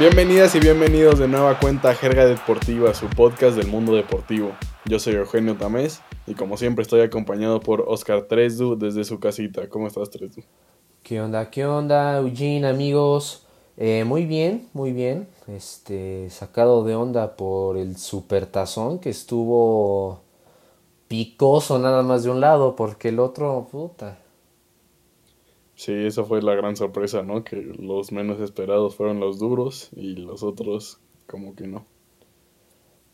Bienvenidas y bienvenidos de nueva cuenta a Jerga Deportiva, su podcast del mundo deportivo. Yo soy Eugenio Tamés y como siempre estoy acompañado por Oscar Tresdu desde su casita. ¿Cómo estás, Tresdu? ¿Qué onda? ¿Qué onda, Eugene, amigos? Eh, muy bien, muy bien. Este, sacado de onda por el supertazón que estuvo picoso nada más de un lado, porque el otro, puta. Sí, esa fue la gran sorpresa, ¿no? Que los menos esperados fueron los duros y los otros como que no.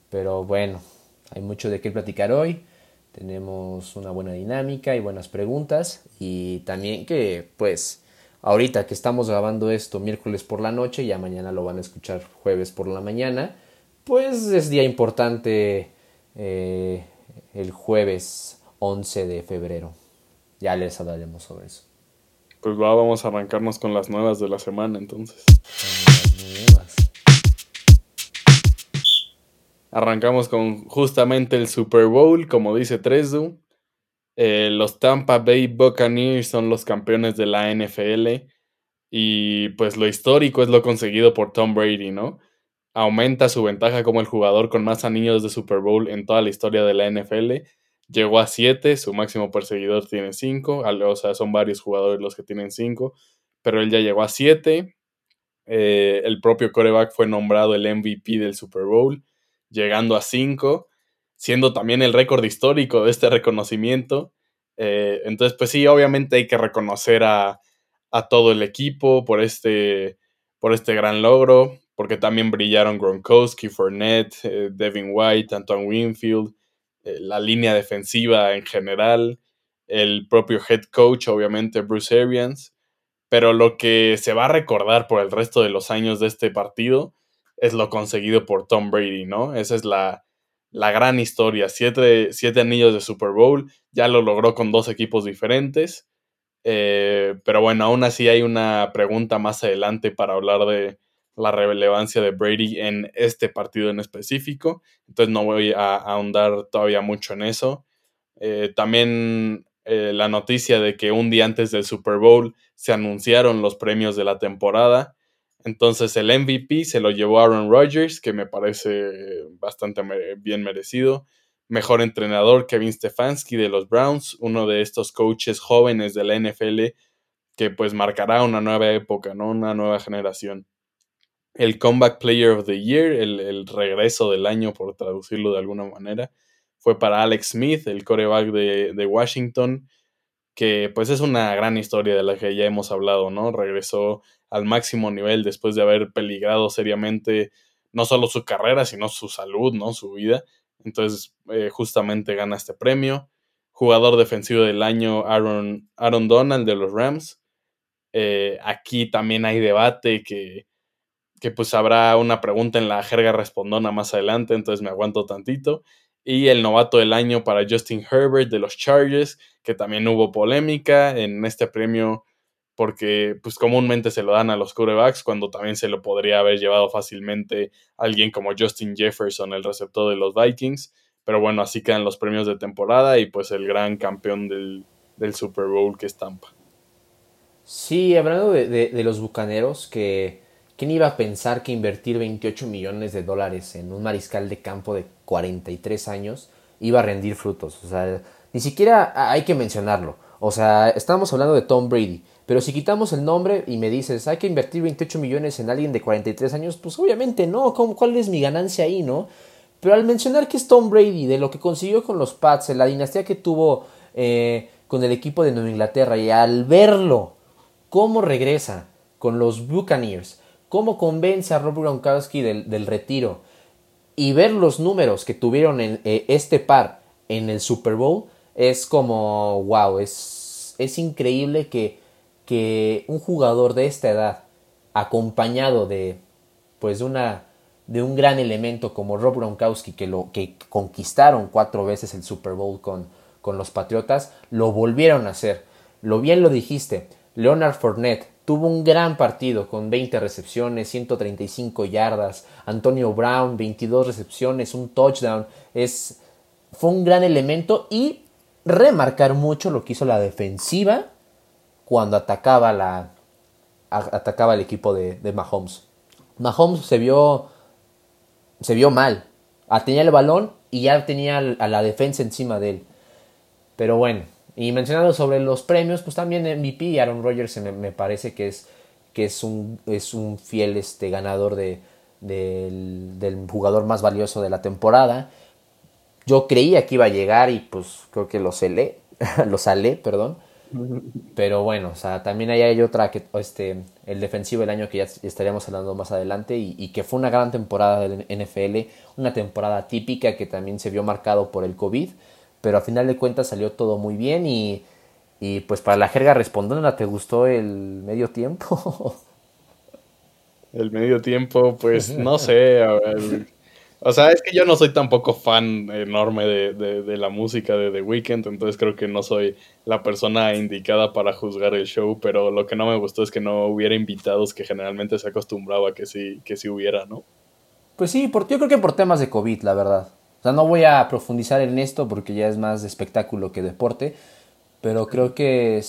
Pero bueno, hay mucho de qué platicar hoy. Tenemos una buena dinámica y buenas preguntas. Y también que, pues, ahorita que estamos grabando esto miércoles por la noche, ya mañana lo van a escuchar jueves por la mañana, pues es día importante eh, el jueves 11 de febrero. Ya les hablaremos sobre eso. Pues va, vamos a arrancarnos con las nuevas de la semana entonces. Arrancamos con justamente el Super Bowl, como dice Tresdu. Eh, los Tampa Bay Buccaneers son los campeones de la NFL. Y pues lo histórico es lo conseguido por Tom Brady, ¿no? Aumenta su ventaja como el jugador con más anillos de Super Bowl en toda la historia de la NFL Llegó a 7, su máximo perseguidor tiene 5, o sea, son varios jugadores los que tienen 5, pero él ya llegó a 7. Eh, el propio coreback fue nombrado el MVP del Super Bowl, llegando a 5, siendo también el récord histórico de este reconocimiento. Eh, entonces, pues sí, obviamente hay que reconocer a, a todo el equipo por este, por este gran logro, porque también brillaron Gronkowski, Fournette, eh, Devin White, Antoine Winfield, eh, la línea defensiva en general, el propio head coach, obviamente Bruce Arians, pero lo que se va a recordar por el resto de los años de este partido es lo conseguido por Tom Brady, ¿no? Esa es la, la gran historia. Siete, siete, anillos de Super Bowl, ya lo logró con dos equipos diferentes. Eh, pero bueno, aún así hay una pregunta más adelante para hablar de, la relevancia de Brady en este partido en específico. Entonces no voy a, ahondar todavía mucho en eso. Eh, también eh, la noticia de que un día antes del Super Bowl se anunciaron los premios de la temporada. Entonces el MVP se lo llevó Aaron Rodgers, que me parece bastante bien merecido. Mejor entrenador Kevin Stefanski de los Browns, uno de estos coaches jóvenes de la NFL que pues marcará una nueva época, ¿no? Una nueva generación el Comeback Player of the Year, el, regreso del año, por traducirlo de alguna manera, fue para Alex Smith, el coreback de, Washington, que pues es una gran historia de la que ya hemos hablado, ¿no? Regresó al máximo nivel después de haber peligrado seriamente no solo su carrera, sino su salud, ¿no? Su vida. Entonces, eh, justamente gana este premio. Jugador defensivo del año, Aaron, Aaron Donald de los Rams. Eh, aquí también hay debate que que pues habrá una pregunta en la jerga respondona más adelante, entonces me aguanto tantito. Y el novato del año para Justin Herbert de los Chargers, que también hubo polémica en este premio porque pues comúnmente se lo dan a los quarterbacks cuando también se lo podría haber llevado fácilmente alguien como Justin Jefferson, el receptor de los Vikings. Pero bueno, así quedan los premios de temporada y pues el gran campeón del, Super Bowl que es Tampa. Sí, hablando de los Bucaneros, que ¿Quién iba a pensar que invertir 28 millones de dólares en un mariscal de campo de 43 años iba a rendir frutos? O sea, ni siquiera hay que mencionarlo. O sea, estamos hablando de Tom Brady. Pero si quitamos el nombre y me dices, hay que invertir 28 millones en alguien de 43 años, pues obviamente no. ¿Cuál es mi ganancia ahí, no? Pero al mencionar que es Tom Brady, de lo que consiguió con los Pats, la dinastía que tuvo eh, con el equipo de Nueva Inglaterra, y al verlo, cómo regresa con los Buccaneers, cómo convence a Rob Gronkowski del, retiro y ver los números que tuvieron en eh, este par en el Super Bowl es como wow, es, es increíble que, que un jugador de esta edad acompañado de pues una de un gran elemento como Rob Gronkowski que lo que conquistaron cuatro veces el Super Bowl con, con los Patriotas lo volvieron a hacer. Lo bien lo dijiste, Leonard Fournette Tuvo un gran partido con 20 recepciones, 135 yardas. Antonio Brown, 22 recepciones, un touchdown. Es, fue un gran elemento y remarcar mucho lo que hizo la defensiva cuando atacaba, la, atacaba el equipo de, de Mahomes. Mahomes se vio, se vio mal. Ah, tenía el balón y ya tenía a la defensa encima de él. Pero bueno, y mencionando sobre los premios, pues también MVP, Aaron Rodgers me, me parece que es, que es, un, es un fiel este, ganador de, del, jugador más valioso de la temporada. Yo creía que iba a llegar y pues creo que lo lo salé, perdón. Pero bueno, o sea, también ahí hay otra que este el defensivo del año que ya estaríamos hablando más adelante y, y, que fue una gran temporada del NFL, una temporada típica que también se vio marcado por el COVID, pero a final de cuentas salió todo muy bien y, y pues para la jerga respondiendo, ¿te gustó el medio tiempo? el medio tiempo, pues no sé, a ver, o sea, es que yo no soy tampoco fan enorme de, de, la música de The Weeknd, entonces creo que no soy la persona indicada para juzgar el show, pero lo que no me gustó es que no hubiera invitados que generalmente se acostumbraba que sí, que sí hubiera, ¿no? Pues sí, por, yo creo que por temas de COVID, la verdad. Sea, no voy a profundizar en esto porque ya es más de espectáculo que deporte, pero creo que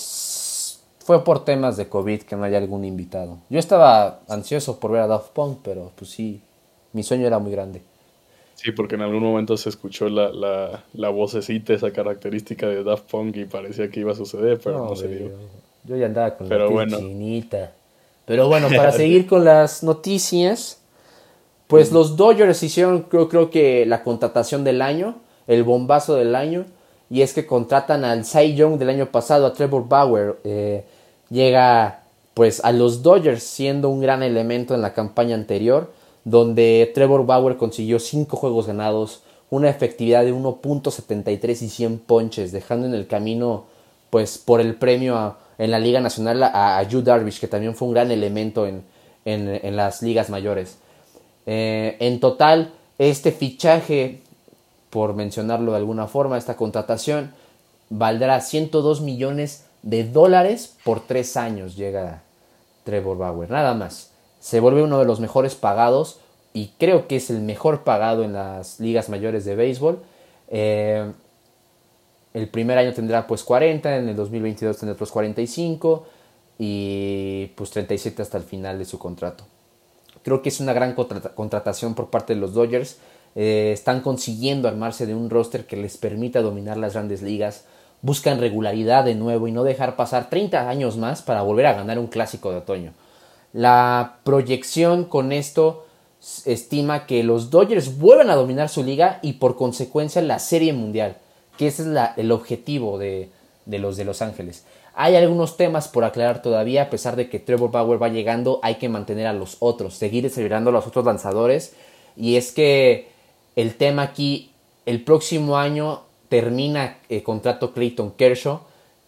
fue por temas de COVID que no haya algún invitado. Yo estaba ansioso por ver a Daft Punk, pero pues sí, mi sueño era muy grande. Sí, porque en algún momento se escuchó la, la, la, vocecita, esa característica de Daft Punk y parecía que iba a suceder, pero no, se dio. Yo ya andaba con pero la bueno. chinita. Pero bueno, para seguir con las noticias, pues los Dodgers hicieron creo, creo que la contratación del año, el bombazo del año, y es que contratan al Cy Young del año pasado, a Trevor Bauer. Eh, llega pues a los Dodgers siendo un gran elemento en la campaña anterior donde Trevor Bauer consiguió 5 juegos ganados, una efectividad de 1.73 y 100 ponches, dejando en el camino, pues, por el premio en la Liga Nacional a, a Hugh Darvish, que también fue un gran elemento en, en, las ligas mayores. Eh, en total, este fichaje, por mencionarlo de alguna forma, esta contratación, valdrá 102 millones de dólares por 3 años, llega Trevor Bauer, nada más se vuelve uno de los mejores pagados y creo que es el mejor pagado en las ligas mayores de béisbol. Eh, el primer año tendrá pues 40, en el 2022 tendrá pues 45 y pues 37 hasta el final de su contrato. Creo que es una gran contratación por parte de los Dodgers. Eh, están consiguiendo armarse de un roster que les permita dominar las grandes ligas. Buscan regularidad de nuevo y no dejar pasar 30 años más para volver a ganar un clásico de otoño. La proyección con esto estima que los Dodgers vuelvan a dominar su liga y por consecuencia la serie mundial, que ese es el objetivo de, los de Los Ángeles. Hay algunos temas por aclarar todavía, a pesar de que Trevor Bauer va llegando, hay que mantener a los otros, seguir celebrando a los otros lanzadores. Y es que el tema aquí, el próximo año termina el contrato Clayton Kershaw.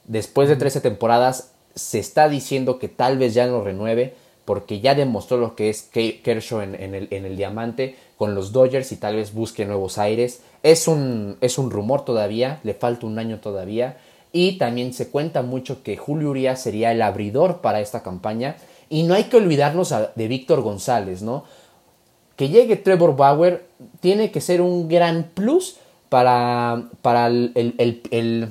Después de 13 temporadas, se está diciendo que tal vez ya no renueve porque ya demostró lo que es Kershaw en, el, en, el, diamante con los Dodgers y tal vez busque nuevos aires. Es un, es un rumor todavía, le falta un año todavía. Y también se cuenta mucho que Julio Urias sería el abridor para esta campaña. Y no hay que olvidarnos de Víctor González, ¿no? Que llegue Trevor Bauer tiene que ser un gran plus para, para el, el, el,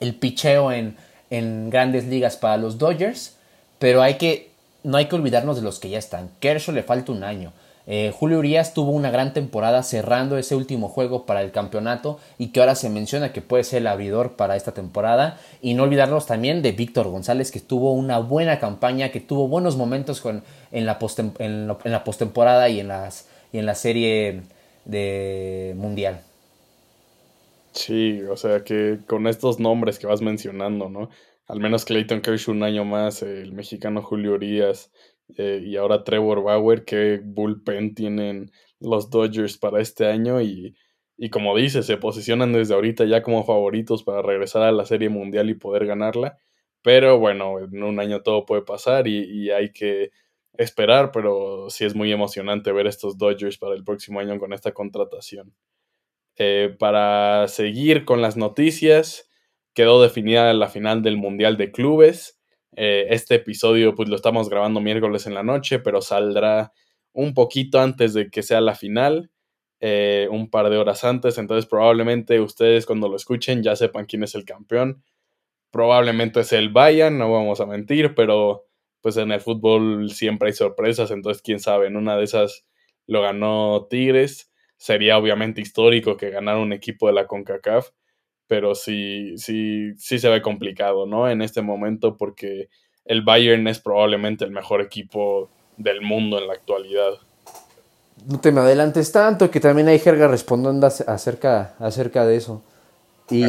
el picheo en, en grandes ligas para los Dodgers. Pero hay que no hay que olvidarnos de los que ya están. Kershaw le falta un año. Eh, Julio Urias tuvo una gran temporada cerrando ese último juego para el campeonato y que ahora se menciona que puede ser el abridor para esta temporada. Y no olvidarnos también de Víctor González que tuvo una buena campaña, que tuvo buenos momentos con, en la postemporada y, en las, y en la serie de mundial. Sí, o sea que con estos nombres que vas mencionando, ¿no? al menos Clayton Kershaw un año más, el mexicano Julio Urias eh, y ahora Trevor Bauer, qué bullpen tienen los Dodgers para este año y, y como dice, se posicionan desde ahorita ya como favoritos para regresar a la Serie Mundial y poder ganarla. Pero bueno, en un año todo puede pasar y, y hay que esperar, pero sí es muy emocionante ver estos Dodgers para el próximo año con esta contratación. Eh, para seguir con las noticias, quedó definida la final del Mundial de Clubes. Eh, este episodio pues lo estamos grabando miércoles en la noche, pero saldrá un poquito antes de que sea la final, eh, un par de horas antes, entonces probablemente ustedes cuando lo escuchen ya sepan quién es el campeón. Probablemente es el Bayern, no vamos a mentir, pero pues en el fútbol siempre hay sorpresas, entonces quién sabe, en una de esas lo ganó Tigres, sería obviamente histórico que ganara un equipo de la CONCACAF, pero sí, sí, sí se ve complicado, ¿no? En este momento porque el Bayern es probablemente el mejor equipo del mundo en la actualidad. No te me adelantes tanto, que también hay jerga respondiendo acerca, acerca de eso. Y,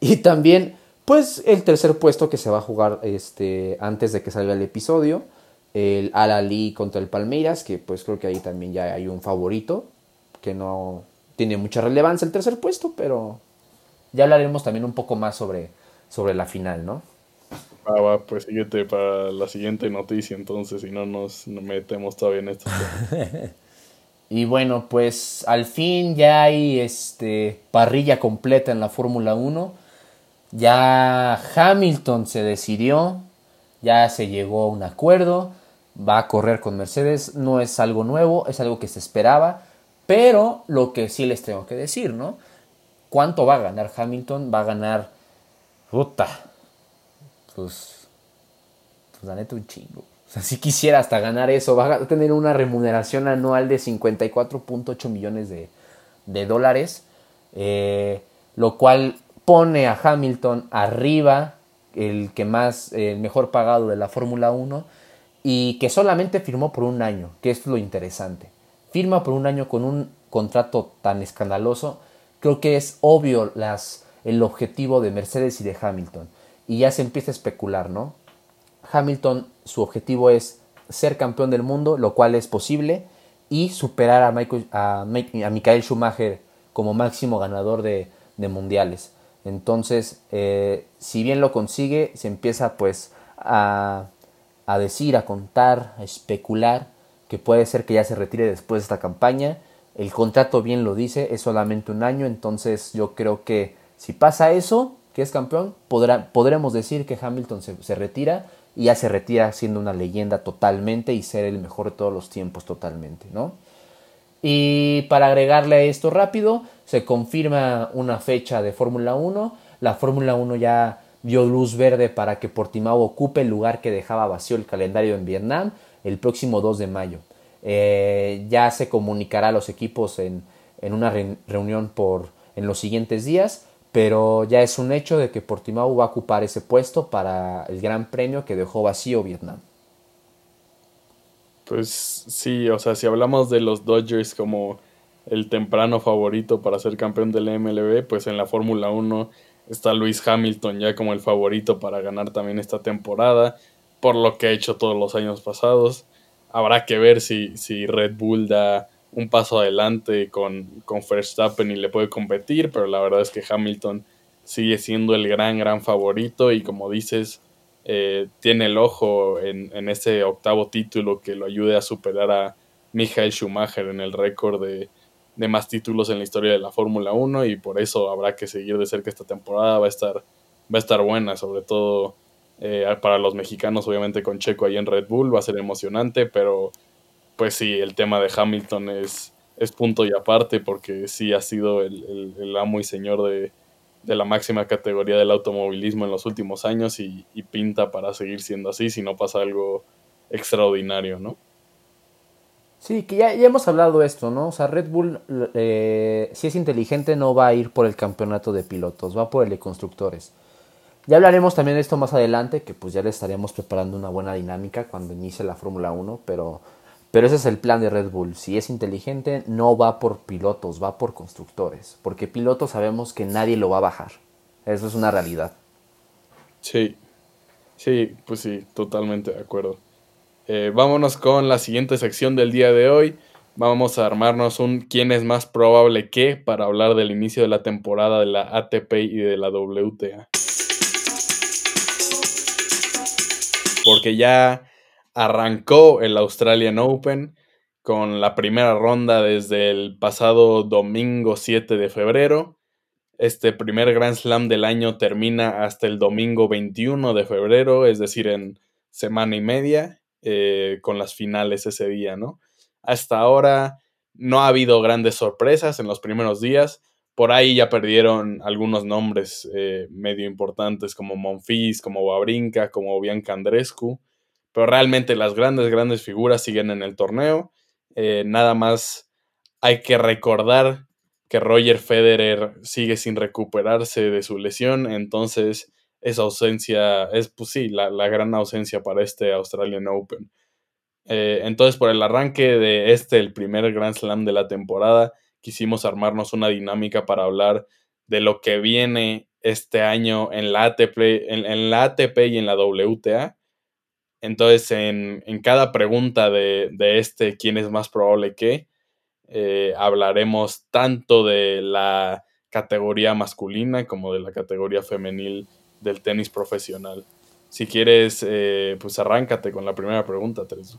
y también, pues, el tercer puesto que se va a jugar este, antes de que salga el episodio, el Al-Ali contra el Palmeiras, que pues creo que ahí también ya hay un favorito, que no tiene mucha relevancia el tercer puesto, pero ya hablaremos también un poco más sobre, sobre la final, ¿no? Ah, va, pues síguete para la siguiente noticia, entonces, si no nos metemos todavía en esto. y bueno, pues al fin ya hay este parrilla completa en la Fórmula 1. Ya Hamilton se decidió, ya se llegó a un acuerdo, va a correr con Mercedes, no es algo nuevo, es algo que se esperaba, pero lo que sí les tengo que decir, ¿no? ¿Cuánto va a ganar Hamilton? Va a ganar. Puta. Pues. Pues la neta un chingo. O sea, si quisiera hasta ganar eso, va a tener una remuneración anual de 54.8 millones de, dólares. Eh, lo cual pone a Hamilton arriba, el que más, el mejor pagado de la Fórmula 1, y que solamente firmó por un año, que es lo interesante. Firma por un año con un contrato tan escandaloso creo que es obvio las, el objetivo de Mercedes y de Hamilton. Y ya se empieza a especular, ¿no? Hamilton, su objetivo es ser campeón del mundo, lo cual es posible, y superar a, Michael, a, Michael Schumacher como máximo ganador de, mundiales. Entonces, eh, si bien lo consigue, se empieza pues a, a decir, a contar, a especular que puede ser que ya se retire después de esta campaña el contrato bien lo dice, es solamente un año, entonces yo creo que si pasa eso, que es campeón, podrá, podremos decir que Hamilton se, retira y ya se retira siendo una leyenda totalmente y ser el mejor de todos los tiempos totalmente, ¿no? Y para agregarle a esto rápido, se confirma una fecha de Fórmula 1. La Fórmula 1 ya dio luz verde para que Portimao ocupe el lugar que dejaba vacío el calendario en Vietnam el próximo 2 de mayo. Eh, ya se comunicará a los equipos en, una reunión por, en los siguientes días, pero ya es un hecho de que Portimao va a ocupar ese puesto para el gran premio que dejó vacío Vietnam. Pues sí, o sea, si hablamos de los Dodgers como el temprano favorito para ser campeón del MLB, pues en la Fórmula 1 está Luis Hamilton ya como el favorito para ganar también esta temporada, por lo que ha hecho todos los años pasados habrá que ver si, si Red Bull da un paso adelante con, con Verstappen y le puede competir, pero la verdad es que Hamilton sigue siendo el gran, gran favorito y como dices, eh, tiene el ojo en, en, ese octavo título que lo ayude a superar a Michael Schumacher en el récord de, de más títulos en la historia de la Fórmula 1 y por eso habrá que seguir de cerca esta temporada, va a estar, va a estar buena, sobre todo eh, para los mexicanos, obviamente, con Checo ahí en Red Bull va a ser emocionante, pero pues sí, el tema de Hamilton es, es punto y aparte porque sí ha sido el, el, amo y señor de, de, la máxima categoría del automovilismo en los últimos años y, pinta para seguir siendo así si no pasa algo extraordinario, ¿no? Sí, que ya, ya hemos hablado de esto, ¿no? O sea, Red Bull, eh, si es inteligente, no va a ir por el campeonato de pilotos, va por el de constructores. Ya hablaremos también de esto más adelante, que pues ya le estaremos preparando una buena dinámica cuando inicie la Fórmula 1, pero, pero ese es el plan de Red Bull. Si es inteligente, no va por pilotos, va por constructores, porque pilotos sabemos que nadie lo va a bajar. Eso es una realidad. Sí, sí, pues sí, totalmente de acuerdo. Eh, vámonos con la siguiente sección del día de hoy. Vamos a armarnos un quién es más probable que para hablar del inicio de la temporada de la ATP y de la WTA. Porque ya arrancó el Australian Open con la primera ronda desde el pasado domingo 7 de febrero. Este primer Grand Slam del año termina hasta el domingo 21 de febrero, es decir, en semana y media, eh, con las finales ese día, ¿no? Hasta ahora no ha habido grandes sorpresas en los primeros días. Por ahí ya perdieron algunos nombres eh, medio importantes como Monfils, como Babrinka, como Bianca Andrescu, pero realmente las grandes, grandes figuras siguen en el torneo. Eh, nada más hay que recordar que Roger Federer sigue sin recuperarse de su lesión, entonces esa ausencia es, pues sí, la, gran ausencia para este Australian Open. Eh, entonces, por el arranque de este, el primer Grand Slam de la temporada, quisimos armarnos una dinámica para hablar de lo que viene este año en la ATP, en, la ATP y en la WTA. Entonces, en, cada pregunta de, este, ¿quién es más probable que? Eh, hablaremos tanto de la categoría masculina como de la categoría femenil del tenis profesional. Si quieres, eh, pues arráncate con la primera pregunta, Teresa.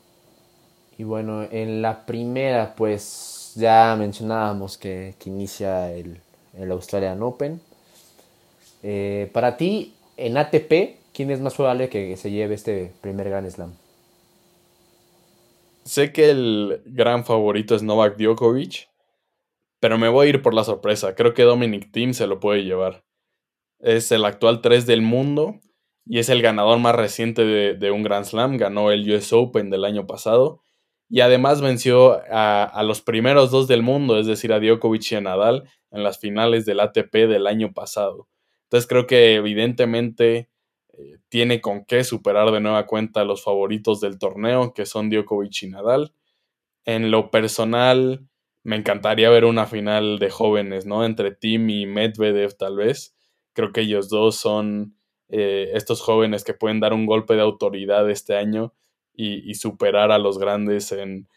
Y bueno, en la primera, pues ya mencionábamos que, inicia el, el, Australian Open. Eh, para ti, en ATP, ¿quién es más probable que se lleve este primer Grand Slam? Sé que el gran favorito es Novak Djokovic, pero me voy a ir por la sorpresa. Creo que Dominic Thiem se lo puede llevar. Es el actual 3 del mundo y es el ganador más reciente de, un Grand Slam. Ganó el US Open del año pasado y además venció a, los primeros dos del mundo, es decir, a Djokovic y a Nadal en las finales del ATP del año pasado. Entonces creo que evidentemente eh, tiene con qué superar de nueva cuenta a los favoritos del torneo, que son Djokovic y Nadal. En lo personal, me encantaría ver una final de jóvenes, ¿no? Entre Tim y Medvedev, tal vez. Creo que ellos dos son eh, estos jóvenes que pueden dar un golpe de autoridad este año y, superar a los grandes en,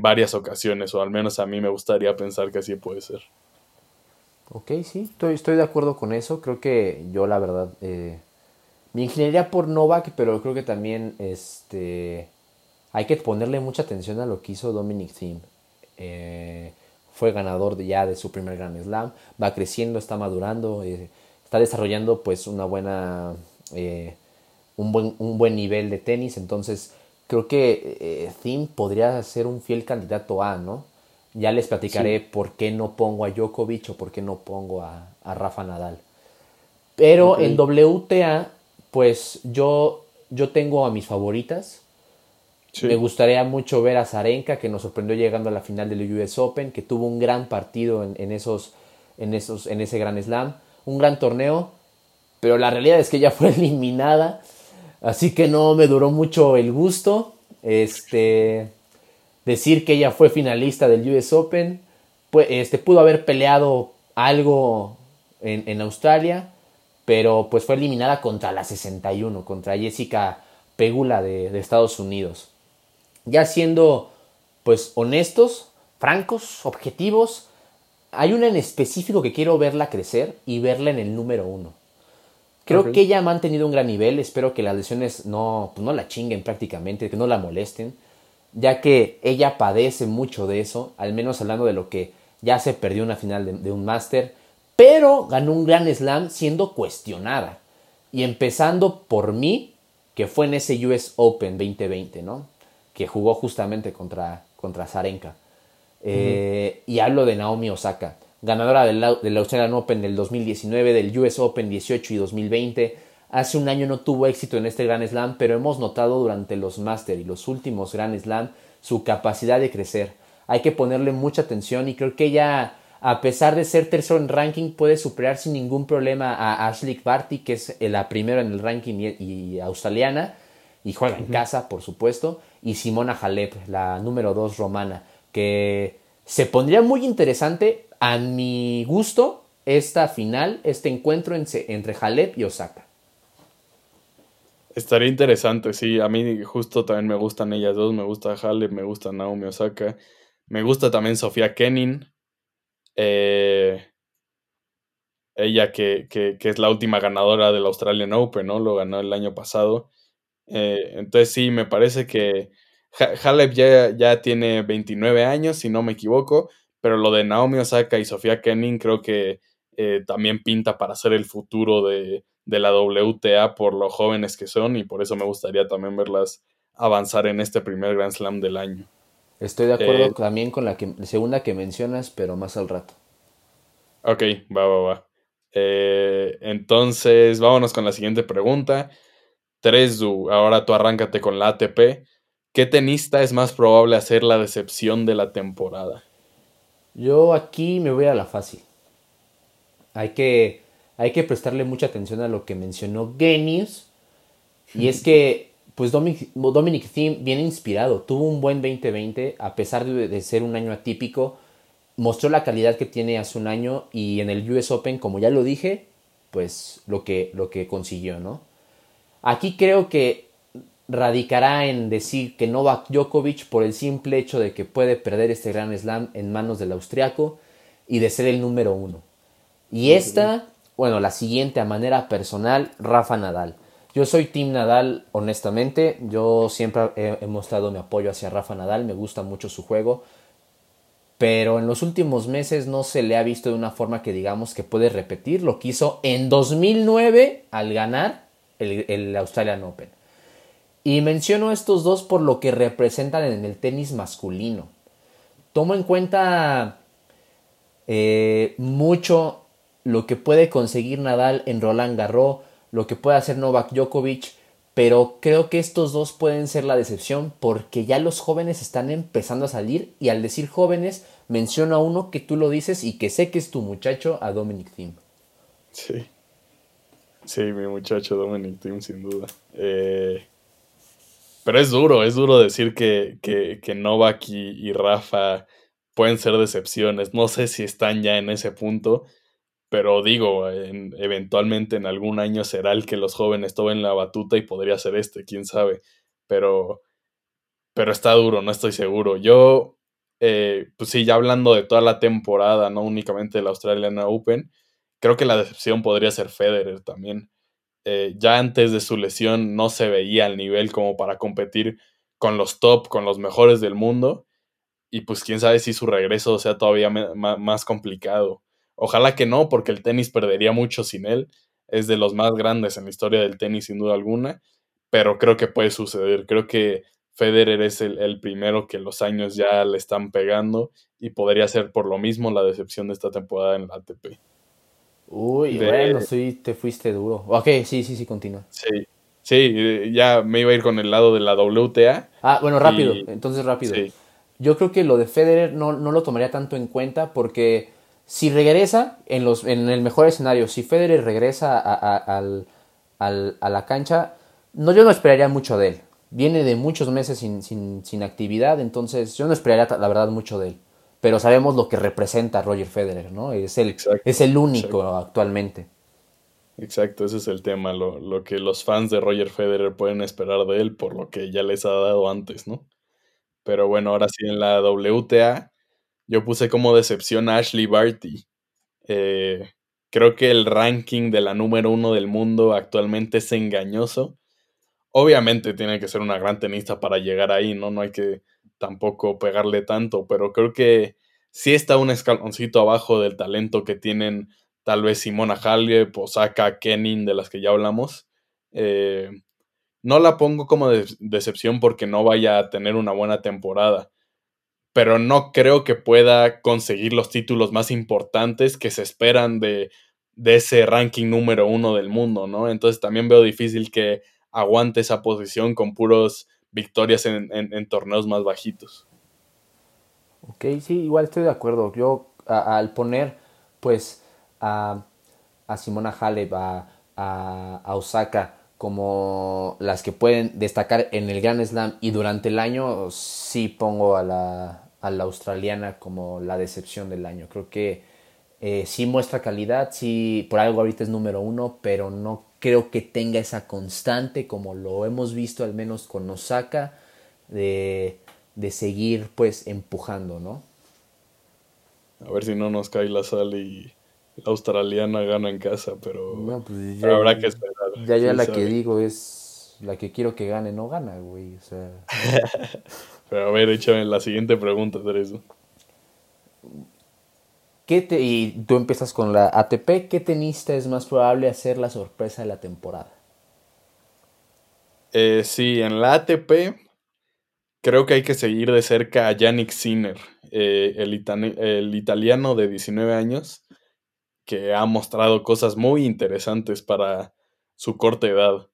varias ocasiones, o al menos a mí me gustaría pensar que así puede ser. Ok, sí, estoy, estoy de acuerdo con eso. Creo que yo, la verdad, eh, me inclinaría por Novak, pero creo que también este, hay que ponerle mucha atención a lo que hizo Dominic Thiem. Eh, fue ganador ya de su primer Grand Slam, va creciendo, está madurando. Eh, está desarrollando pues una buena, eh, un, buen, un buen nivel de tenis, entonces creo que eh, Thiem podría ser un fiel candidato a, ¿no? Ya les platicaré por qué no pongo a Djokovic o por qué no pongo a, Rafa Nadal. Pero en WTA, pues yo, yo tengo a mis favoritas. Me gustaría mucho ver a Zarenka, que nos sorprendió llegando a la final del US Open, que tuvo un gran partido en, en esos, en, esos, en ese gran slam un gran torneo, pero la realidad es que ya fue eliminada, así que no me duró mucho el gusto. Este, decir que ella fue finalista del US Open, pues, este, pudo haber peleado algo en, Australia, pero pues fue eliminada contra la 61, contra Jessica Pegula de, de Estados Unidos. Ya siendo pues honestos, francos, objetivos, hay una en específico que quiero verla crecer y verla en el número uno. Creo que ella ha mantenido un gran nivel. Espero que las lesiones no, pues no la chinguen prácticamente, que no la molesten, ya que ella padece mucho de eso, al menos hablando de lo que ya se perdió una final de, un máster, pero ganó un gran slam siendo cuestionada. Y empezando por mí, que fue en ese US Open 2020, ¿no? Que jugó justamente contra, contra Zarenka. Eh, y hablo de Naomi Osaka, ganadora del, del, Australian Open del 2019, del US Open 18 y 2020. Hace un año no tuvo éxito en este Grand Slam, pero hemos notado durante los Master y los últimos Grand Slam su capacidad de crecer. Hay que ponerle mucha atención y creo que ella, a pesar de ser tercero en ranking, puede superar sin ningún problema a Ashley Barty, que es la primera en el ranking y, australiana, y juega en casa, por supuesto, y Simona Halep, la número 2 romana que se pondría muy interesante a mi gusto esta final, este encuentro entre Halep y Osaka. Estaría interesante, sí. A mí justo también me gustan ellas dos. Me gusta Halep, me gusta Naomi Osaka. Me gusta también Sofía Kenin. Eh, ella que, que, es la última ganadora del Australian Open, ¿no? Lo ganó el año pasado. Eh, entonces sí, me parece que Halep ya, ya tiene 29 años, si no me equivoco, pero lo de Naomi Osaka y Sofía Kenning creo que eh, también pinta para ser el futuro de, la WTA por lo jóvenes que son y por eso me gustaría también verlas avanzar en este primer Grand Slam del año. Estoy de acuerdo eh, también con la segunda que mencionas, pero más al rato. Ok, va, va, va. Eh, entonces, vámonos con la siguiente pregunta. 3, ahora tú arráncate con la ATP. ¿Qué tenista es más probable hacer la decepción de la temporada? Yo aquí me voy a la fácil. Hay que, hay que prestarle mucha atención a lo que mencionó Genius. Y es que, pues Dominic, Dominic Thiem viene inspirado. Tuvo un buen 2020, a pesar de, de ser un año atípico. Mostró la calidad que tiene hace un año y en el US Open, como ya lo dije, pues lo que, lo que consiguió, ¿no? Aquí creo que radicará en decir que Novak Djokovic por el simple hecho de que puede perder este Gran Slam en manos del austriaco y de ser el número uno. Y esta, bueno, la siguiente a manera personal, Rafa Nadal. Yo soy Team Nadal, honestamente. Yo siempre he, mostrado mi apoyo hacia Rafa Nadal. Me gusta mucho su juego. Pero en los últimos meses no se le ha visto de una forma que digamos que puede repetir lo que hizo en 2009 al ganar el, el Australian Open. Y menciono estos dos por lo que representan en el tenis masculino. Tomo en cuenta eh, mucho lo que puede conseguir Nadal en Roland Garros, lo que puede hacer Novak Djokovic, pero creo que estos dos pueden ser la decepción porque ya los jóvenes están empezando a salir y al decir jóvenes menciono a uno que tú lo dices y que sé que es tu muchacho, a Dominic Thiem. Sí. Sí, mi muchacho Dominic Thiem sin duda. Eh, pero es duro, es duro decir que, que, Novak y, Rafa pueden ser decepciones. No sé si están ya en ese punto, pero digo, eventualmente en algún año será el que los jóvenes tomen la batuta y podría ser este, quién sabe. Pero, pero está duro, no estoy seguro. Yo, eh, pues sí, ya hablando de toda la temporada, no únicamente de la Australian Open, creo que la decepción podría ser Federer también. Eh, ya antes de su lesión no se veía al nivel como para competir con los top, con los mejores del mundo. Y pues quién sabe si su regreso sea todavía más complicado. Ojalá que no, porque el tenis perdería mucho sin él. Es de los más grandes en la historia del tenis, sin duda alguna. Pero creo que puede suceder. Creo que Federer es el, primero que los años ya le están pegando y podría ser por lo mismo la decepción de esta temporada en la ATP. Uy, bueno, sí, te fuiste duro. Ok, sí, sí, sí, continúa. Sí, sí, ya me iba a ir con el lado de la WTA. Ah, bueno, rápido, entonces rápido. Yo creo que lo de Federer no, no, lo tomaría tanto en cuenta porque si regresa, en, los, en el mejor escenario, si Federer regresa a, al, a la cancha, no, yo no esperaría mucho de él. Viene de muchos meses sin, sin, sin actividad, entonces yo no esperaría la verdad mucho de él pero sabemos lo que representa Roger Federer, ¿no? Es el, es el único actualmente. Exacto, ese es el tema, lo, lo, que los fans de Roger Federer pueden esperar de él por lo que ya les ha dado antes, ¿no? Pero bueno, ahora sí en la WTA, yo puse como decepción a Ashley Barty. Eh, creo que el ranking de la número uno del mundo actualmente es engañoso. Obviamente tiene que ser una gran tenista para llegar ahí, ¿no? No hay que tampoco pegarle tanto, pero creo que sí está un escaloncito abajo del talento que tienen tal vez Simona Halep, Osaka, Kenin, de las que ya hablamos. Eh, no la pongo como decepción porque no vaya a tener una buena temporada, pero no creo que pueda conseguir los títulos más importantes que se esperan de, de ese ranking número uno del mundo, ¿no? Entonces también veo difícil que aguante esa posición con puros victorias en, torneos más bajitos. Ok, sí, igual estoy de acuerdo. Yo al poner pues a, Simona Halep, a, a, Osaka como las que pueden destacar en el Grand Slam y durante el año, sí pongo a la, a la australiana como la decepción del año. Creo que eh, sí muestra calidad, sí por algo ahorita es número uno, pero no creo que tenga esa constante como lo hemos visto al menos con Osaka de, de seguir pues empujando, ¿no? A ver si no nos cae la sal y la australiana gana en casa, pero, pues habrá que esperar. Ya ya la que digo es la que quiero que gane, no gana, güey. O sea. pero a ver, échame la siguiente pregunta, Y tú empiezas con la ATP, ¿qué tenista es más probable hacer la sorpresa de la temporada? Eh, sí, en la ATP creo que hay que seguir de cerca a Yannick Sinner, eh, el, italiano de 19 años, que ha mostrado cosas muy interesantes para su corta edad.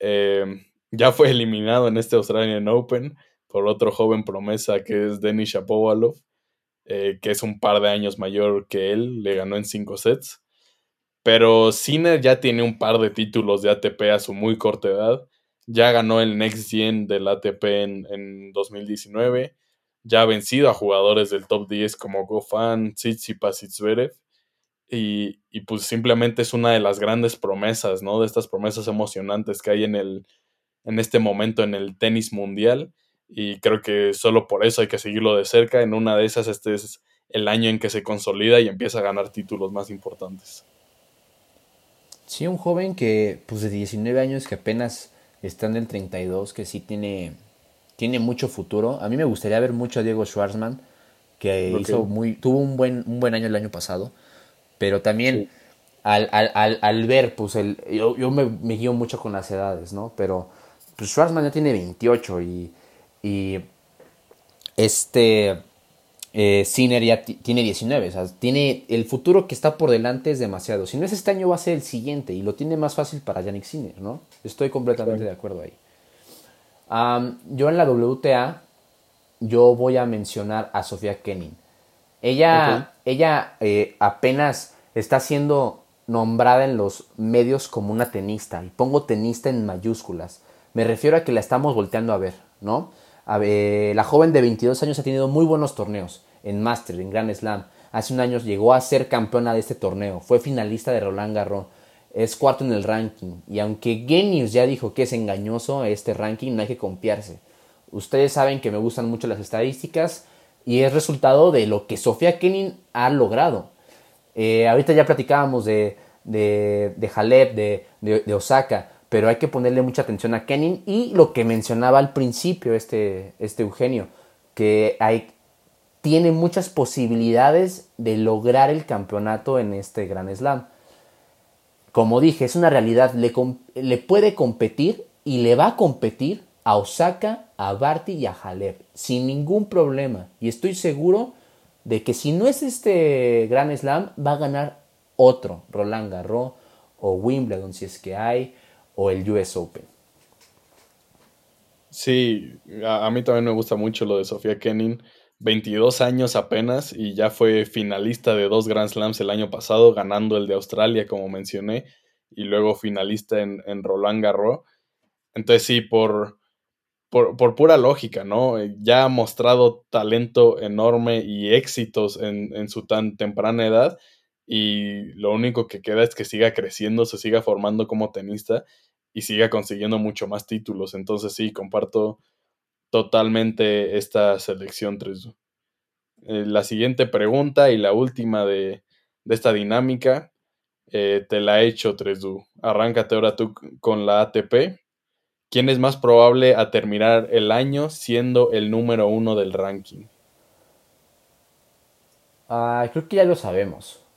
Em, ya fue eliminado en este Australian Open por otro joven promesa que es Denis Shapovalov, eh, que es un par de años mayor que él, le ganó en cinco sets. Pero Sinner ya tiene un par de títulos de ATP a su muy corta edad. Ya ganó el Next Gen del ATP en, en 2019. Ya ha vencido a jugadores del top 10 como Gofan, Tsitsipas y. Y, y, pues simplemente es una de las grandes promesas, ¿no? De estas promesas emocionantes que hay en, el, en este momento en el tenis mundial. Y creo que solo por eso hay que seguirlo de cerca. En una de esas, este es el año en que se consolida y empieza a ganar títulos más importantes. Sí, un joven que, pues de 19 años, que apenas está en el 32, que sí tiene, tiene mucho futuro. A mí me gustaría ver mucho a Diego Schwartzman, que hizo muy, tuvo un buen, un buen año el año pasado, pero también al, al, al, ver, pues el, yo, yo me, me, guío mucho con las edades, ¿no? Pero pues Schwarzman ya tiene 28 y, y este eh, Sinner ya tiene 19. O sea, tiene el futuro que está por delante es demasiado. Si no es este año, va a ser el siguiente. Y lo tiene más fácil para Yannick Sinner, ¿no? Estoy completamente de acuerdo ahí. yo en la WTA, yo voy a mencionar a Sofía Kenin. Ella, ella eh, apenas está siendo nombrada en los medios como una tenista. Y pongo tenista en mayúsculas. Me refiero a que la estamos volteando a ver, ¿no? La joven de 22 años ha tenido muy buenos torneos en Master, en Grand Slam. Hace un año llegó a ser campeona de este torneo, fue finalista de Roland Garros, es cuarto en el ranking. Y aunque Genius ya dijo que es engañoso este ranking, no hay que confiarse. Ustedes saben que me gustan mucho las estadísticas y es resultado de lo que Sofía Kenin ha logrado. Eh, ahorita ya platicábamos de, de, de Halep, de, de Osaka pero hay que ponerle mucha atención a Kenin y lo que mencionaba al principio este, este Eugenio, que hay, tiene muchas posibilidades de lograr el campeonato en este Gran Slam. Como dije, es una realidad, le, le puede competir y le va a competir a Osaka, a Barty y a Halep sin ningún problema. Y estoy seguro de que si no es este Gran Slam, va a ganar otro, Roland Garros o Wimbledon si es que hay o el US Open. Sí, a, mí también me gusta mucho lo de Sofía Kenin. 22 años apenas y ya fue finalista de dos Grand Slams el año pasado, ganando el de Australia, como mencioné, y luego finalista en, Roland Garros. Entonces sí, por, por, pura lógica, ¿no? Ya ha mostrado talento enorme y éxitos en, en su tan temprana edad y lo único que queda es que siga creciendo, se siga formando como tenista y siga consiguiendo mucho más títulos. Entonces sí, comparto totalmente esta selección 3 eh, la siguiente pregunta y la última de, esta dinámica eh, te la he hecho 3 Arráncate ahora tú con la ATP. ¿Quién es más probable a terminar el año siendo el número uno del ranking? Ah, creo que ya lo sabemos.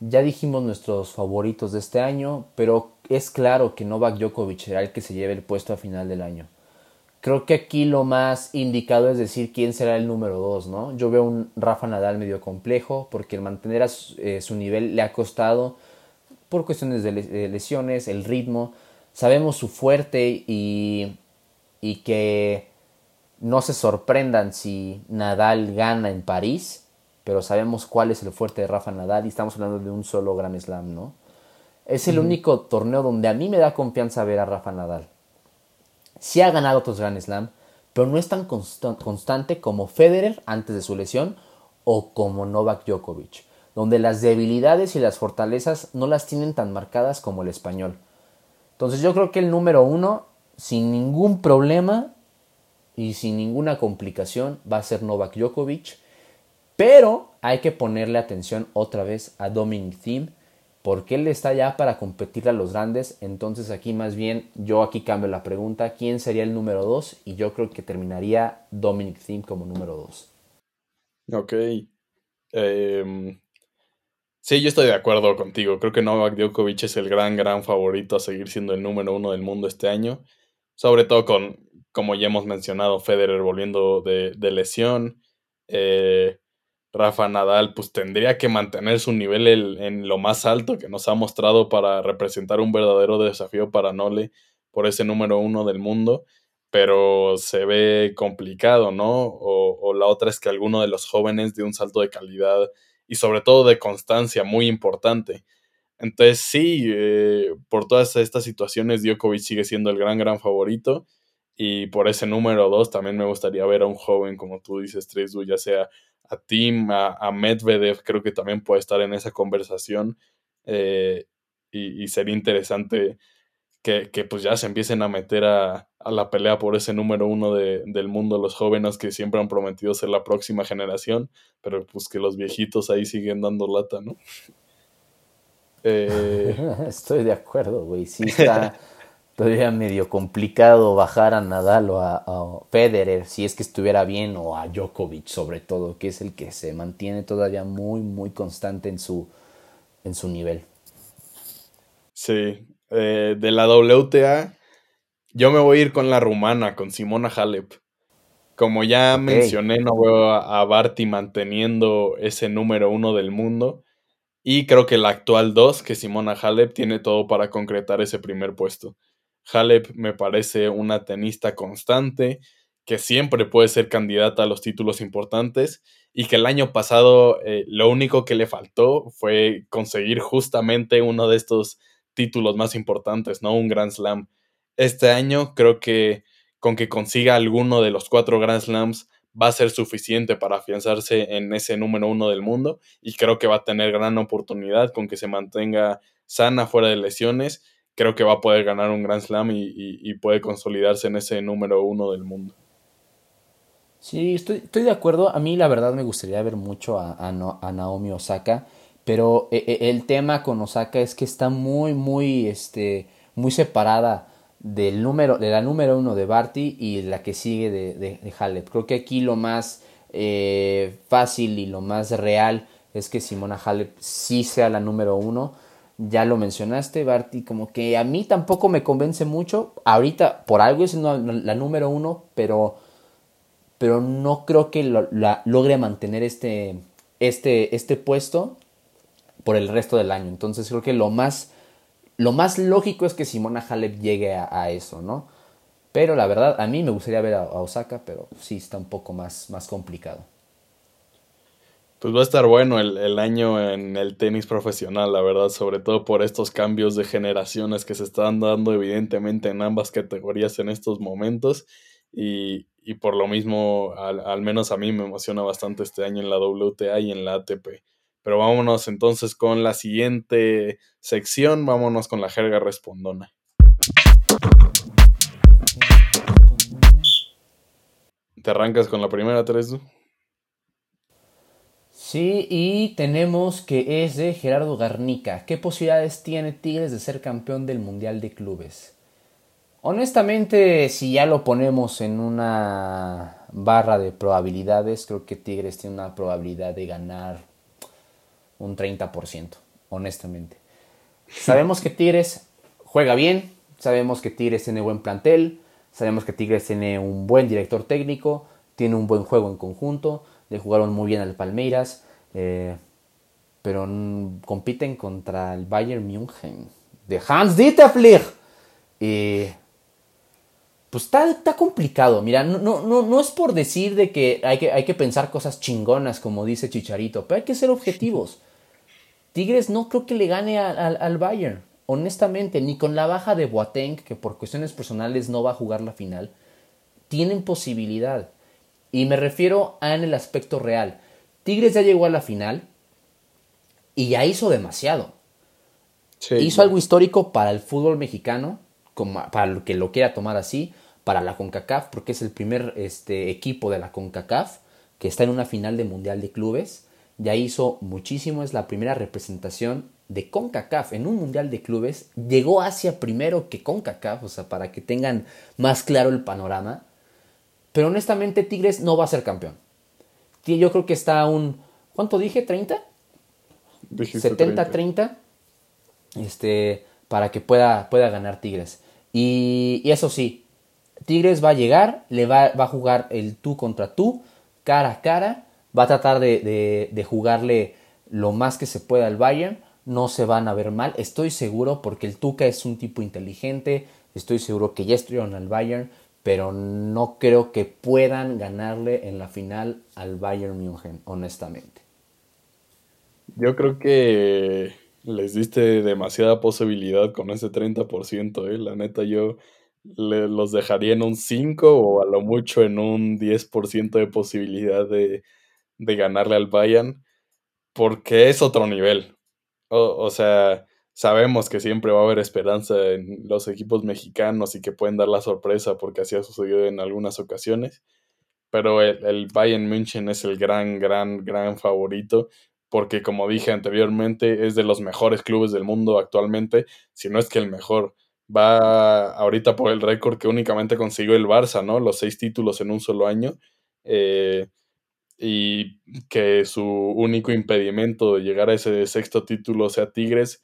Ya dijimos nuestros favoritos de este año, pero es claro que Novak Djokovic será el que se lleve el puesto a final del año. Creo que aquí lo más indicado es decir quién será el número 2, ¿no? Yo veo un Rafa Nadal medio complejo porque el mantener a eh, su, nivel le ha costado por cuestiones de lesiones, el ritmo. Sabemos su fuerte y, y que no se sorprendan si Nadal gana en París pero sabemos cuál es el fuerte de Rafa Nadal y estamos hablando de un solo Grand Slam, ¿no? Es el único torneo donde a mí me da confianza ver a Rafa Nadal. Sí ha ganado otros Grand Slam, pero no es tan constante como Federer antes de su lesión o como Novak Djokovic, donde las debilidades y las fortalezas no las tienen tan marcadas como el español. Entonces yo creo que el número uno, sin ningún problema y sin ninguna complicación, va a ser Novak Djokovic pero hay que ponerle atención otra vez a Dominic Thiem porque él está ya para competir a los grandes. Entonces aquí más bien yo aquí cambio la pregunta, ¿quién sería el número 2? Y yo creo que terminaría Dominic Thiem como número 2. Ok. Em, sí, yo estoy de acuerdo contigo. Creo que Novak Djokovic es el gran, gran favorito a seguir siendo el número uno del mundo este año. Sobre todo con, como ya hemos mencionado, Federer volviendo de, lesión. Eh, Rafa Nadal pues tendría que mantener su nivel en lo más alto que nos ha mostrado para representar un verdadero desafío para Nole, por ese número uno del mundo, pero se ve complicado, ¿no? O, o la otra es que alguno de los jóvenes de un salto de calidad y sobre todo de constancia muy importante. Entonces sí, eh, por todas estas situaciones, Djokovic sigue siendo el gran, gran favorito. Y por ese número dos también me gustaría ver a un joven, como tú dices, Tresdu, ya sea a Tim, a, Medvedev, creo que también puede estar en esa conversación. Eh, y, sería interesante que, pues ya se empiecen a meter a, la pelea por ese número uno del mundo, los jóvenes que siempre han prometido ser la próxima generación, pero pues que los viejitos ahí siguen dando lata, ¿no? Eh, Estoy de acuerdo, güey. Sí está todavía medio complicado bajar a Nadal o a, Federer si es que estuviera bien o a Djokovic sobre todo, que es el que se mantiene todavía muy, muy constante en su, en su nivel. Sí, eh, de la WTA yo me voy a ir con la rumana, con Simona Halep. Como ya mencioné, no veo a, a Barty manteniendo ese número uno del mundo. Y creo que la actual 2, que Simona Halep, tiene todo para concretar ese primer puesto. Halep me parece una tenista constante, que siempre puede ser candidata a los títulos importantes y que el año pasado eh, lo único que le faltó fue conseguir justamente uno de estos títulos más importantes, ¿no? Un Grand Slam. Este año creo que con que consiga alguno de los cuatro Grand Slams va a ser suficiente para afianzarse en ese número uno del mundo y creo que va a tener gran oportunidad con que se mantenga sana fuera de lesiones. Creo que va a poder ganar un Grand Slam y, puede consolidarse en ese número uno del mundo. Sí, estoy, estoy, de acuerdo. A mí la verdad me gustaría ver mucho a, a, Naomi Osaka, pero eh, eh, el tema con Osaka es que está muy, muy, este, muy separada del número, de la número uno de Barty y la que sigue de, de, Halep. Creo que aquí lo más eh, fácil y lo más real es que Simona Halep sí sea la número uno. Ya lo mencionaste, Barty, como que a mí tampoco me convence mucho. Ahorita, por algo es la número uno, pero, pero no creo que logre mantener este, este, este puesto por el resto del año. Entonces creo que lo más lo más lógico es que Simona Halep llegue a, eso, ¿no? Pero la verdad, a mí me gustaría ver a, Osaka, pero sí está un poco más, más complicado. Pues va a estar bueno el, año en el tenis profesional, la verdad, sobre todo por estos cambios de generaciones que se están dando evidentemente en ambas categorías en estos momentos. Y, por lo mismo, al, al, menos a mí me emociona bastante este año en la WTA y en la ATP. Pero vámonos entonces con la siguiente sección, vámonos con la jerga respondona. ¿Te arrancas con la primera, Teresu? Sí, y tenemos que es de Gerardo Garnica. ¿Qué posibilidades tiene Tigres de ser campeón del Mundial de Clubes? Honestamente, si ya lo ponemos en una barra de probabilidades, creo que Tigres tiene una probabilidad de ganar un 30%, honestamente. Sabemos que Tigres juega bien, sabemos que Tigres tiene buen plantel, sabemos que Tigres tiene un buen director técnico, tiene un buen juego en conjunto, le jugaron muy bien al Palmeiras, eh, pero compiten contra el Bayern München de Hans Dieter Flick. pues está, complicado. Mira, no, es por decir de que hay, que hay que pensar cosas chingonas, como dice Chicharito, pero hay que ser objetivos. Tigres no creo que le gane al Bayern, honestamente, ni con la baja de Boateng, que por cuestiones personales no va a jugar la final, tienen posibilidad. Y me refiero a en el aspecto real. Tigres ya llegó a la final y ya hizo demasiado. hizo algo histórico para el fútbol mexicano, como para el que lo quiera tomar así, para la CONCACAF, porque es el primer este, equipo de la CONCACAF que está en una final de Mundial de Clubes ya hizo muchísimo, es la primera representación de CONCACAF en un Mundial de Clubes. Llegó Asia primero que CONCACAF, o sea, para que tengan más claro el panorama. Pero honestamente Tigres no va a ser campeón. Yo creo que está a un... ¿Cuánto dije? ¿30? 70-30. Este, para que pueda, pueda ganar Tigres. Y, eso sí, Tigres va a llegar, le va, va a jugar el tú contra tú, cara a cara va a tratar de, jugarle lo más que se pueda al Bayern, no se van a ver mal, estoy seguro porque el Tuca es un tipo inteligente, Estoy seguro que ya estuvieron al Bayern, pero no creo que puedan ganarle en la final al Bayern München, honestamente. Yo creo que les diste demasiada posibilidad con ese 30%, ¿eh? La neta, yo los dejaría en un 5 o a lo mucho en un 10% de posibilidad de, de, ganarle al Bayern, porque es otro nivel. O, o sea, sabemos que siempre va a haber esperanza en los equipos mexicanos y que pueden dar la sorpresa porque así ha sucedido en algunas ocasiones. Pero el, Bayern München es el gran, gran, gran favorito porque como dije anteriormente es de los mejores clubes del mundo actualmente, si no es que el mejor. Va ahorita por el récord que únicamente consiguió el Barça, ¿no? Los seis títulos en un solo año. Eh, y que su único impedimento de llegar a ese sexto título sea Tigres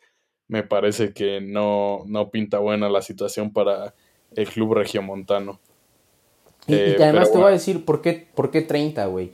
me parece que no, no pinta buena la situación para el club regiomontano. Y, eh, además te voy a decir por qué, por qué 30, güey.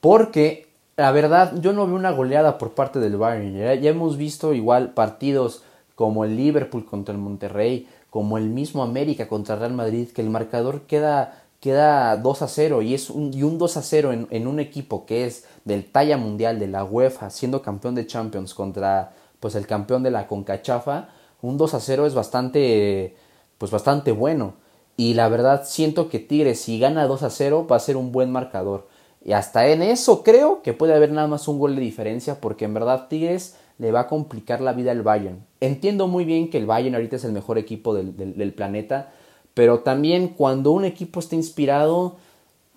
Porque la verdad, yo no veo una goleada por parte del Bayern. Ya, ya, hemos visto igual partidos como el Liverpool contra el Monterrey, como el mismo América contra Real Madrid, que el marcador queda, queda 2 a 0 y, es un, y un 2 a 0 en, en un equipo que es del talla mundial de la UEFA, siendo campeón de Champions contra pues el campeón de la Concachafa, un 2 a 0 es bastante, pues bastante bueno. Y la verdad siento que Tigres si gana 2 a 0 va a ser un buen marcador. Y hasta en eso creo que puede haber nada más un gol de diferencia porque en verdad Tigres le va a complicar la vida al Bayern. Entiendo muy bien que el Bayern ahorita es el mejor equipo del, del planeta, pero también cuando un equipo está inspirado,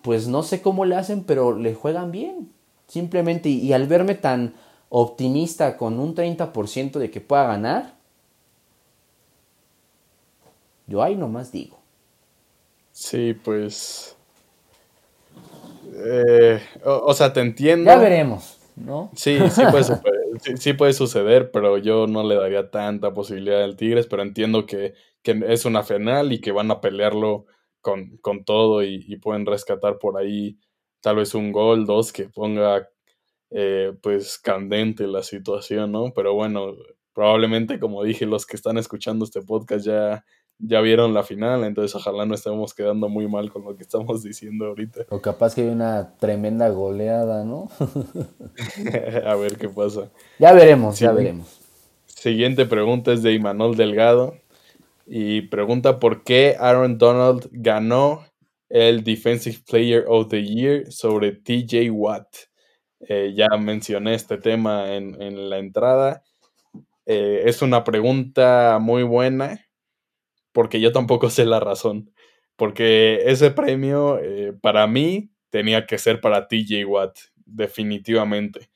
pues no sé cómo le hacen, pero le juegan bien. Simplemente, y al verme tan, optimista con un 30% de que pueda ganar, yo ahí nomás digo. Sí, pues... Eh, o, sea, te entiendo. Ya veremos, ¿no? Sí, sí puede, suceder, pero yo no le daría tanta posibilidad al Tigres, pero entiendo que, es una final y que van a pelearlo con, todo y, y, pueden rescatar por ahí tal vez un gol, dos, que ponga eh, pues candente la situación, ¿no? Pero bueno, probablemente como dije, los que están escuchando este podcast ya, ya vieron la final, entonces ojalá no estemos quedando muy mal con lo que estamos diciendo ahorita. O capaz que hay una tremenda goleada, ¿no? A ver qué pasa. Ya veremos, ya veremos. Siguiente pregunta es de Imanol Delgado y pregunta por qué Aaron Donald ganó el Defensive Player of the Year sobre TJ Watt. Eh, ya mencioné este tema en, la entrada. Eh, es una pregunta muy buena porque yo tampoco sé la razón. Porque ese premio eh, para mí tenía que ser para TJ Watt, definitivamente.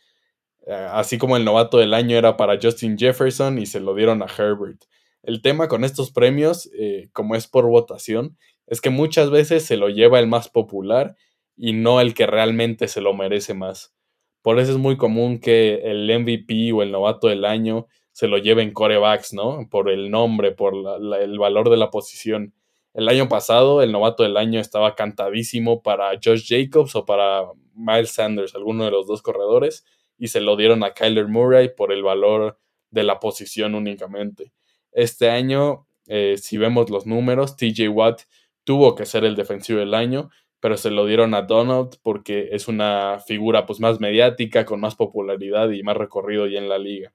así como el novato del año era para Justin Jefferson y se lo dieron a Herbert. El tema con estos premios, como es por votación, es que muchas veces se lo lleva el más popular y no el que realmente se lo merece más. Por eso es muy común que el MVP o el novato del año se lo lleven corebacks, ¿no? Por el nombre, por el valor de la posición. El año pasado, el novato del año estaba cantadísimo para Josh Jacobs o para Miles Sanders, alguno de los dos corredores, y se lo dieron a Kyler Murray por el valor de la posición únicamente. Este año, eh, si vemos los números, TJ Watt tuvo que ser el defensivo del año, pero se lo dieron a Donald porque es una figura pues más mediática, con más popularidad y más recorrido ya en la liga.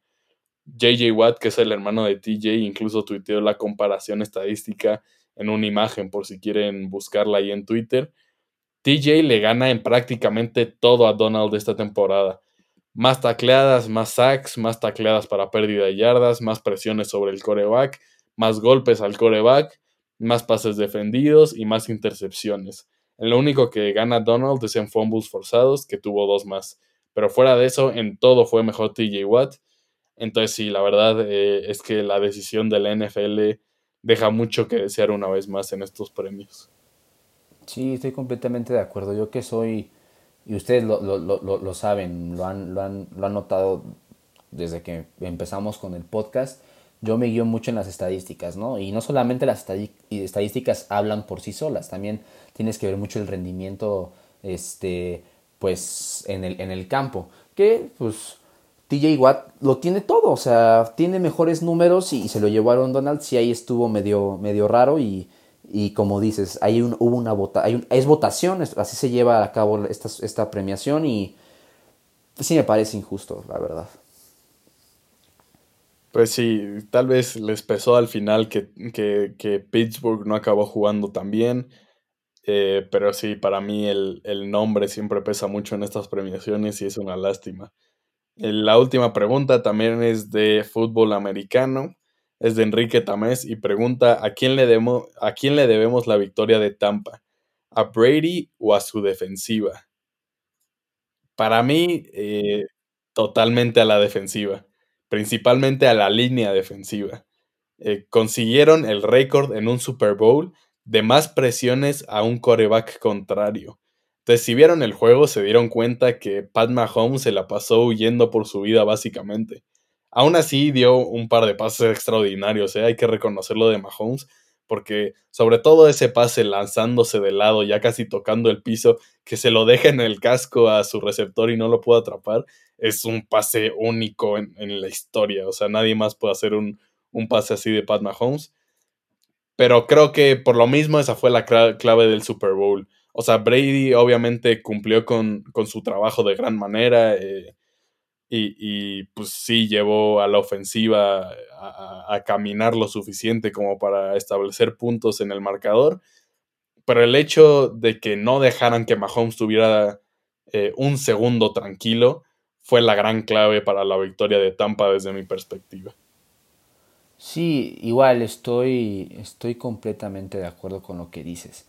JJ Watt, que es el hermano de TJ, incluso tuiteó la comparación estadística en una imagen por si quieren buscarla ahí en Twitter. TJ le gana en prácticamente todo a Donald esta temporada. Más tacleadas, más sacks, más tacleadas para pérdida de yardas, más presiones sobre el coreback, más golpes al coreback, más pases defendidos y más intercepciones. Lo único que gana Donald es en fumbles forzados, que tuvo dos más. Pero fuera de eso, en todo fue mejor TJ Watt. Entonces, sí, la verdad eh, es que la decisión de la NFL deja mucho que desear una vez más en estos premios. Sí, estoy completamente de acuerdo. Yo que soy, y ustedes lo, lo, lo, lo saben, lo han, lo, han, lo han notado desde que empezamos con el podcast, yo me guío mucho en las estadísticas, ¿no? Y no solamente las estadísticas hablan por sí solas, también tienes que ver mucho el rendimiento, este, pues, en el, en el campo. Que, pues, TJ Watt lo tiene todo, o sea, tiene mejores números y, se lo llevó a Donald, sí ahí estuvo medio, medio raro y, como dices, hay un, hubo una vota, hay es votación, así se lleva a cabo esta, esta premiación y sí me parece injusto, la verdad. Pues sí, tal vez les pesó al final que, Pittsburgh no acabó jugando tan bien. Eh, pero sí, para mí el, nombre siempre pesa mucho en estas premiaciones y es una lástima. Eh, la última pregunta también es de fútbol americano. Es de Enrique Tamés y pregunta ¿a quién le, debemos, a quién le debemos la victoria de Tampa? ¿A Brady o a su defensiva? Para mí, eh, totalmente a la defensiva principalmente a la línea defensiva. Eh, consiguieron el récord en un Super Bowl de más presiones a un coreback contrario. Entonces, si vieron el juego, se dieron cuenta que Pat Mahomes se la pasó huyendo por su vida, básicamente. Aún así, dio un par de pases extraordinarios, ¿eh? hay que reconocerlo de Mahomes, porque sobre todo ese pase lanzándose de lado, ya casi tocando el piso, que se lo deja en el casco a su receptor y no lo puede atrapar, es un pase único en, la historia. O sea, nadie más puede hacer un, pase así de Pat Mahomes. Pero creo que por lo mismo esa fue la clave del Super Bowl. O sea, Brady obviamente cumplió con, su trabajo de gran manera. Eh, y, pues sí llevó a la ofensiva a, a, caminar lo suficiente como para establecer puntos en el marcador. Pero el hecho de que no dejaran que Mahomes tuviera eh, un segundo tranquilo fue la gran clave para la victoria de Tampa desde mi perspectiva. Sí, igual estoy, estoy completamente de acuerdo con lo que dices.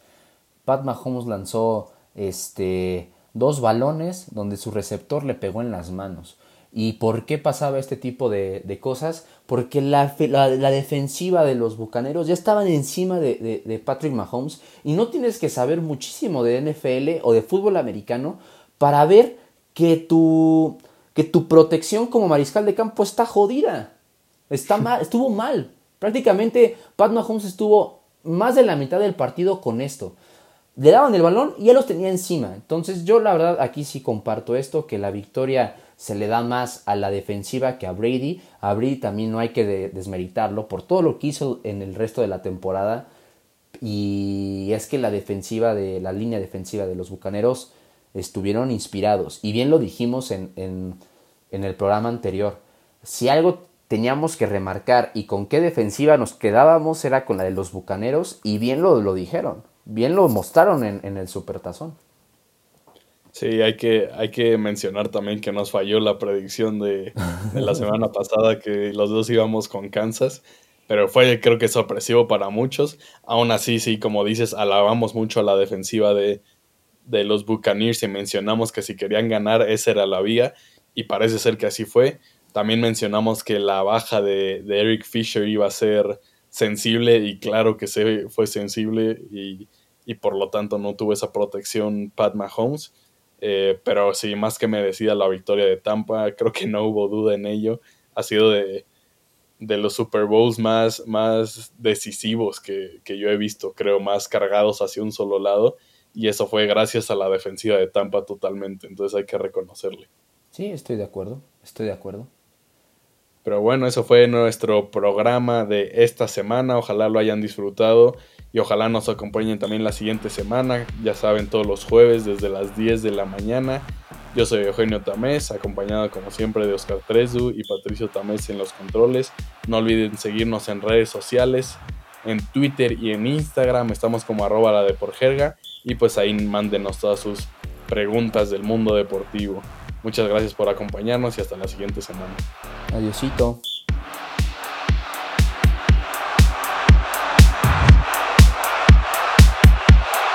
Pat Mahomes lanzó este, dos balones donde su receptor le pegó en las manos. ¿Y por qué pasaba este tipo de, cosas? Porque la, la, defensiva de los Bucaneros ya estaban encima de, de, Patrick Mahomes y no tienes que saber muchísimo de NFL o de fútbol americano para ver que tu, que tu protección como mariscal de campo está jodida. Está mal, estuvo mal. Prácticamente Pat Mahomes estuvo más de la mitad del partido con esto. Le daban el balón y él los tenía encima. Entonces yo la verdad aquí sí comparto esto, que la victoria se le da más a la defensiva que a Brady. A Brady también no hay que desmeritarlo por todo lo que hizo en el resto de la temporada. Y es que la defensiva de la línea defensiva de los Bucaneros estuvieron inspirados. Y bien lo dijimos en, en, en el programa anterior. Si algo teníamos que remarcar y con qué defensiva nos quedábamos era con la de los Bucaneros y bien lo, lo dijeron, bien lo mostraron en, en el Supertazón. Sí, hay que, hay que mencionar también que nos falló la predicción de, de, la semana pasada que los dos íbamos con Kansas, pero fue creo que sorpresivo para muchos. Aún así, sí, como dices, alabamos mucho a la defensiva de, de los Buccaneers y mencionamos que si querían ganar, esa era la vía, y parece ser que así fue. También mencionamos que la baja de, Eric Fisher iba a ser sensible, y claro que se fue sensible, y, por lo tanto no tuvo esa protección Pat Mahomes. Eh, pero sí, más que merecida la victoria de Tampa, creo que no hubo duda en ello. Ha sido de, los Super Bowls más, más decisivos que, que, yo he visto, creo, más cargados hacia un solo lado y eso fue gracias a la defensiva de Tampa totalmente, entonces hay que reconocerle. Sí, estoy de acuerdo, estoy de acuerdo. Pero bueno, eso fue nuestro programa de esta semana, ojalá lo hayan disfrutado y ojalá nos acompañen también la siguiente semana, ya saben, todos los jueves desde las 10 de la mañana. Yo soy Eugenio Tamés, acompañado como siempre de Oscar Trezu y Patricio Tamés en los controles. No olviden seguirnos en redes sociales, en Twitter y en Instagram, estamos como arroba la de por jerga y pues ahí mándenos todas sus preguntas del mundo deportivo. Muchas gracias por acompañarnos y hasta la siguiente semana. Adiósito.